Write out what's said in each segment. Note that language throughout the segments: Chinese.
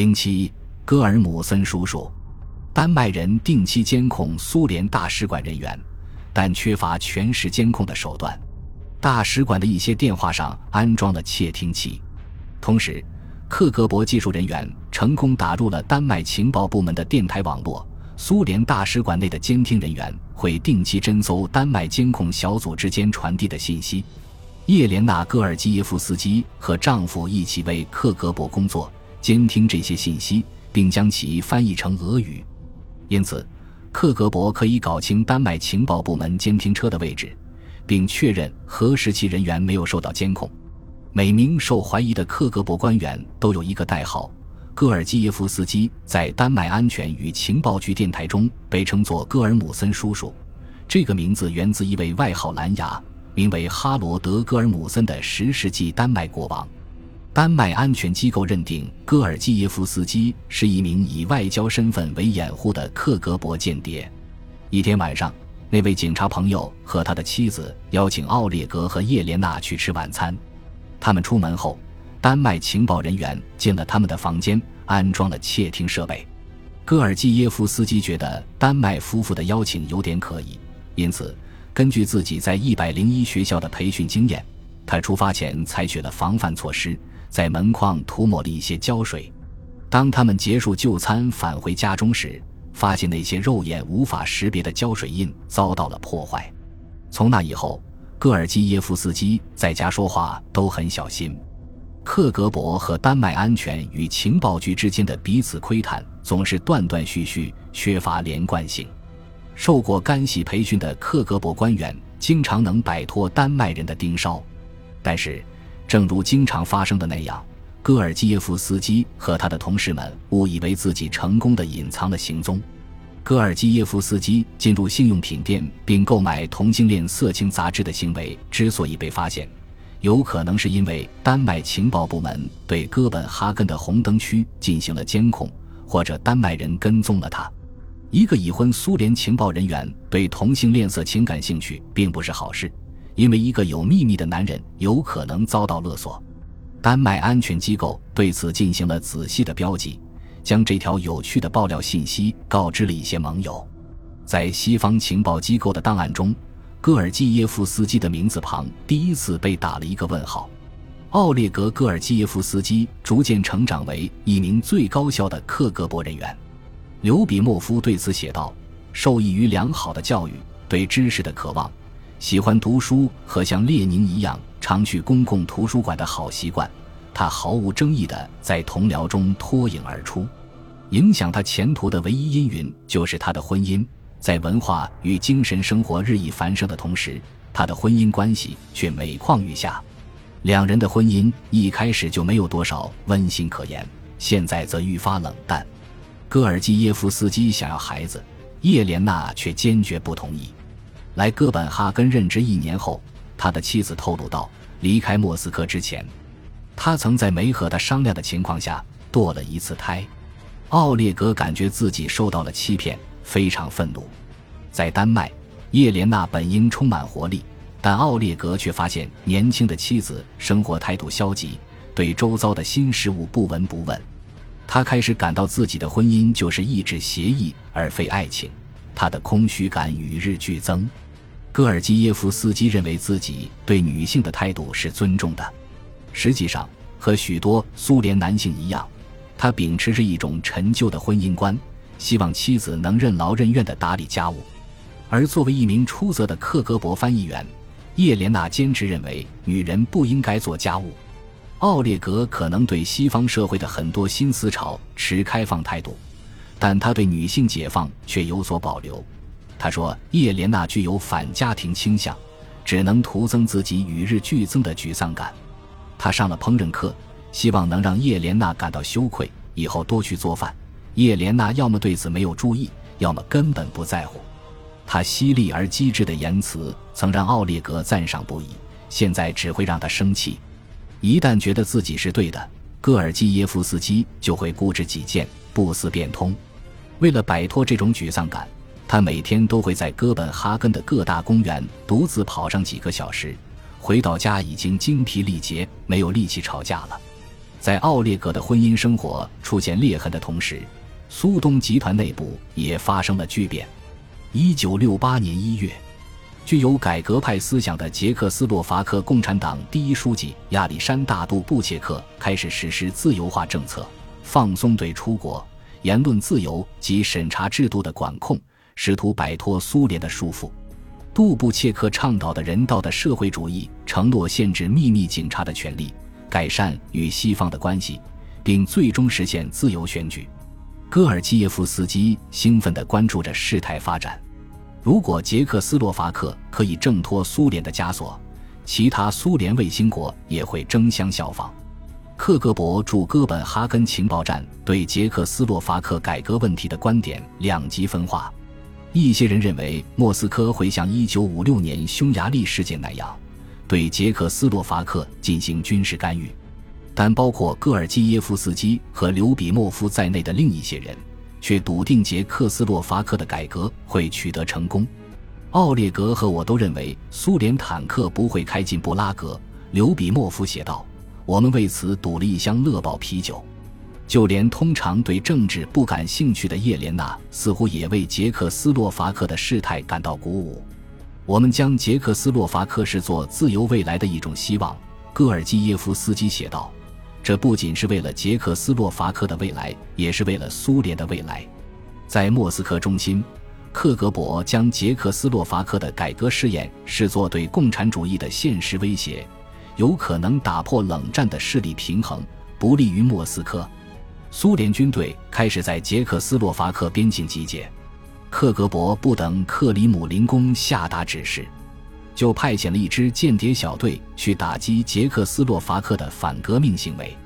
零七，戈尔姆森叔叔，丹麦人定期监控苏联大使馆人员，但缺乏全时监控的手段。大使馆的一些电话上安装了窃听器，同时，克格勃技术人员成功打入了丹麦情报部门的电台网络。苏联大使馆内的监听人员会定期侦搜丹麦监控小组之间传递的信息。叶莲娜·戈尔基耶夫斯基和丈夫一起为克格勃工作，监听这些信息，并将其翻译成俄语。因此，克格勃可以搞清丹麦情报部门监听车的位置。并确认何时其人员没有受到监控。每名受怀疑的克格勃官员都有一个代号。戈尔基耶夫斯基在丹麦安全与情报局电台中被称作戈尔姆森叔叔，这个名字源自一位外号蓝牙、名为哈罗德·戈尔姆森的十世纪丹麦国王。丹麦安全机构认定戈尔基耶夫斯基是一名以外交身份为掩护的克格勃间谍。一天晚上。那位警察朋友和他的妻子邀请奥列格和叶莲娜去吃晚餐。他们出门后，丹麦情报人员进了他们的房间，安装了窃听设备。戈尔基耶夫斯基觉得丹麦夫妇的邀请有点可疑，因此根据自己在一百零一学校的培训经验，他出发前采取了防范措施，在门框涂抹了一些胶水。当他们结束就餐返回家中时，发现那些肉眼无法识别的胶水印遭到了破坏。从那以后，戈尔基耶夫斯基在家说话都很小心。克格勃和丹麦安全与情报局之间的彼此窥探总是断断续续，缺乏连贯性。受过干系培训的克格勃官员经常能摆脱丹麦人的盯梢，但是，正如经常发生的那样。戈尔基耶夫斯基和他的同事们误以为自己成功的隐藏了行踪。戈尔基耶夫斯基进入性用品店并购买同性恋色情杂志的行为之所以被发现，有可能是因为丹麦情报部门对哥本哈根的红灯区进行了监控，或者丹麦人跟踪了他。一个已婚苏联情报人员对同性恋色情感兴趣并不是好事，因为一个有秘密的男人有可能遭到勒索。丹麦安全机构对此进行了仔细的标记，将这条有趣的爆料信息告知了一些盟友。在西方情报机构的档案中，戈尔基耶夫斯基的名字旁第一次被打了一个问号。奥列格·戈尔基耶夫斯基逐渐成长为一名最高效的克格勃人员。刘比莫夫对此写道：“受益于良好的教育，对知识的渴望，喜欢读书和像列宁一样。”常去公共图书馆的好习惯，他毫无争议地在同僚中脱颖而出。影响他前途的唯一阴云就是他的婚姻。在文化与精神生活日益繁盛的同时，他的婚姻关系却每况愈下。两人的婚姻一开始就没有多少温馨可言，现在则愈发冷淡。戈尔基耶夫斯基想要孩子，叶莲娜却坚决不同意。来哥本哈根任职一年后。他的妻子透露道：“离开莫斯科之前，他曾在没和他商量的情况下堕了一次胎。”奥列格感觉自己受到了欺骗，非常愤怒。在丹麦，叶莲娜本应充满活力，但奥列格却发现年轻的妻子生活态度消极，对周遭的新事物不闻不问。他开始感到自己的婚姻就是一纸协议而非爱情，他的空虚感与日俱增。戈尔基耶夫斯基认为自己对女性的态度是尊重的。实际上，和许多苏联男性一样，他秉持着一种陈旧的婚姻观，希望妻子能任劳任怨地打理家务。而作为一名出色的克格勃翻译员，叶莲娜坚持认为女人不应该做家务。奥列格可能对西方社会的很多新思潮持开放态度，但他对女性解放却有所保留。他说：“叶莲娜具有反家庭倾向，只能徒增自己与日俱增的沮丧感。他上了烹饪课，希望能让叶莲娜感到羞愧，以后多去做饭。叶莲娜要么对此没有注意，要么根本不在乎。他犀利而机智的言辞曾让奥列格赞赏不已，现在只会让他生气。一旦觉得自己是对的，戈尔基耶夫斯基就会固执己见，不思变通。为了摆脱这种沮丧感。”他每天都会在哥本哈根的各大公园独自跑上几个小时，回到家已经精疲力竭，没有力气吵架了。在奥列格的婚姻生活出现裂痕的同时，苏东集团内部也发生了巨变。一九六八年一月，具有改革派思想的捷克斯洛伐克共产党第一书记亚历山大·杜布切克开始实施自由化政策，放松对出国、言论自由及审查制度的管控，试图摆脱苏联的束缚。杜布切克倡导的人道的社会主义承诺限制秘密警察的权利。改善与西方的关系，并最终实现自由选举。戈尔基耶夫斯基兴奋地关注着事态发展。如果捷克斯洛伐克可以挣脱苏联的枷锁，其他苏联卫星国也会争相效仿。克格勃驻哥本哈根情报站对捷克斯洛伐克改革问题的观点两极分化。一些人认为莫斯科会像1956年匈牙利事件那样。对捷克斯洛伐克进行军事干预，但包括戈尔基耶夫斯基和刘比莫夫在内的另一些人却笃定捷克斯洛伐克的改革会取得成功。奥列格和我都认为苏联坦克不会开进布拉格。刘比莫夫写道：“我们为此赌了一箱乐宝啤酒。”就连通常对政治不感兴趣的叶莲娜，似乎也为捷克斯洛伐克的事态感到鼓舞。我们将捷克斯洛伐克视作自由未来的一种希望，戈尔基耶夫斯基写道：“这不仅是为了捷克斯洛伐克的未来，也是为了苏联的未来。”在莫斯科中心，克格勃将捷克斯洛伐克的改革试验视作对共产主义的现实威胁，有可能打破冷战的势力平衡，不利于莫斯科。苏联军队开始在捷克斯洛伐克边境集结。克格勃不等克里姆林宫下达指示，就派遣了一支间谍小队去打击捷克斯洛伐克的反革命行为。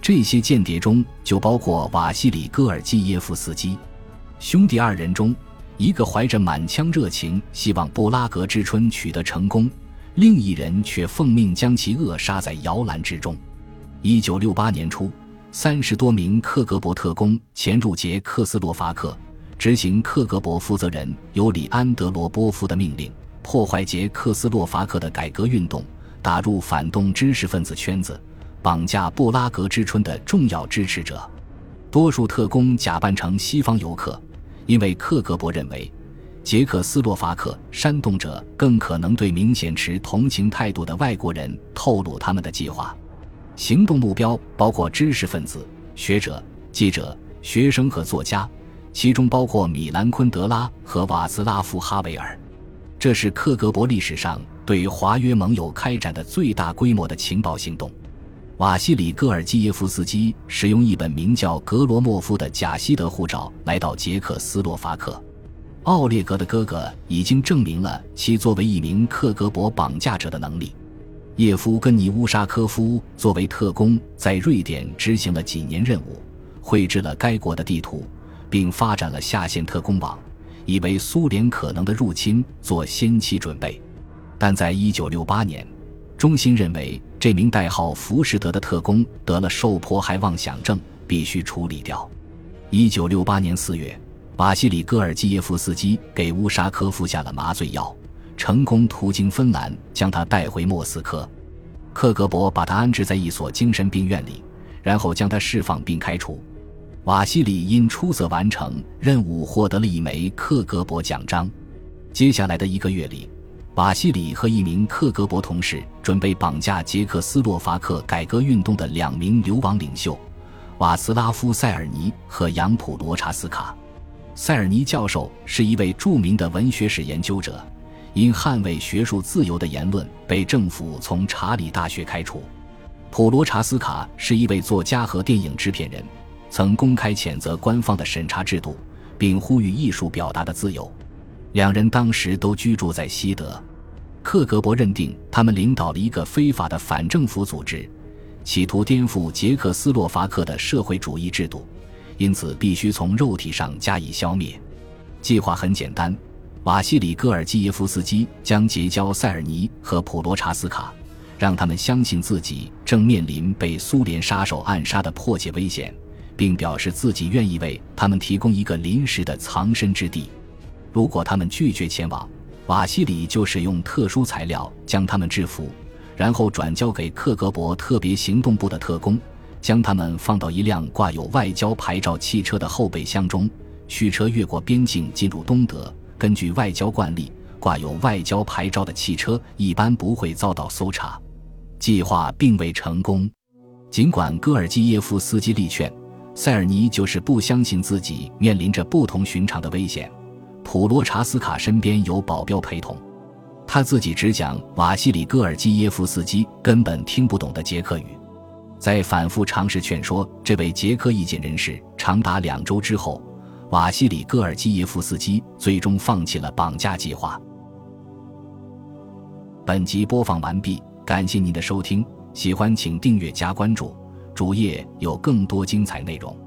这些间谍中就包括瓦西里·戈尔基耶夫斯基。兄弟二人中，一个怀着满腔热情，希望布拉格之春取得成功；另一人却奉命将其扼杀在摇篮之中。一九六八年初，三十多名克格勃特工潜入捷克斯洛伐克。执行克格勃负责人尤里安德罗波夫的命令，破坏捷克斯洛伐克的改革运动，打入反动知识分子圈子，绑架布拉格之春的重要支持者。多数特工假扮成西方游客，因为克格勃认为，捷克斯洛伐克煽动者更可能对明显持同情态度的外国人透露他们的计划。行动目标包括知识分子、学者、记者、学生和作家。其中包括米兰昆德拉和瓦兹拉夫哈维尔，这是克格勃历史上对华约盟友开展的最大规模的情报行动。瓦西里·戈尔基耶夫斯基使用一本名叫格罗莫夫的贾希德护照来到捷克斯洛伐克。奥列格的哥哥已经证明了其作为一名克格勃绑架者的能力。叶夫根尼乌沙科夫作为特工在瑞典执行了几年任务，绘制了该国的地图。并发展了下线特工网，以为苏联可能的入侵做先期准备。但在一九六八年，中心认为这名代号福什德的特工得了受迫害妄想症，必须处理掉。一九六八年四月，瓦西里·戈尔基耶夫斯基给乌沙科夫下了麻醉药，成功途经芬兰将他带回莫斯科。克格勃把他安置在一所精神病院里，然后将他释放并开除。瓦西里因出色完成任务获得了一枚克格勃奖章。接下来的一个月里，瓦西里和一名克格勃同事准备绑架捷克斯洛伐克改革运动的两名流亡领袖瓦斯拉夫·塞尔尼和杨普罗查斯卡。塞尔尼教授是一位著名的文学史研究者，因捍卫学术自由的言论被政府从查理大学开除。普罗查斯卡是一位作家和电影制片人。曾公开谴责官方的审查制度，并呼吁艺术表达的自由。两人当时都居住在西德。克格勃认定他们领导了一个非法的反政府组织，企图颠覆捷克斯洛伐克的社会主义制度，因此必须从肉体上加以消灭。计划很简单：瓦西里·戈尔基耶夫斯基将结交塞尔尼和普罗查斯卡，让他们相信自己正面临被苏联杀手暗杀的迫切危险。并表示自己愿意为他们提供一个临时的藏身之地。如果他们拒绝前往，瓦西里就使用特殊材料将他们制服，然后转交给克格勃特别行动部的特工，将他们放到一辆挂有外交牌照汽车的后备箱中，驱车越过边境进入东德。根据外交惯例，挂有外交牌照的汽车一般不会遭到搜查。计划并未成功，尽管戈尔基耶夫斯基力劝塞尔尼就是不相信自己面临着不同寻常的危险。普罗查斯卡身边有保镖陪同，他自己只讲瓦西里戈尔基耶夫斯基根本听不懂的捷克语。在反复尝试劝说这位捷克意见人士长达两周之后，瓦西里戈尔基耶夫斯基最终放弃了绑架计划。本集播放完毕。感谢您的收听，喜欢请订阅加关注，主页有更多精彩内容。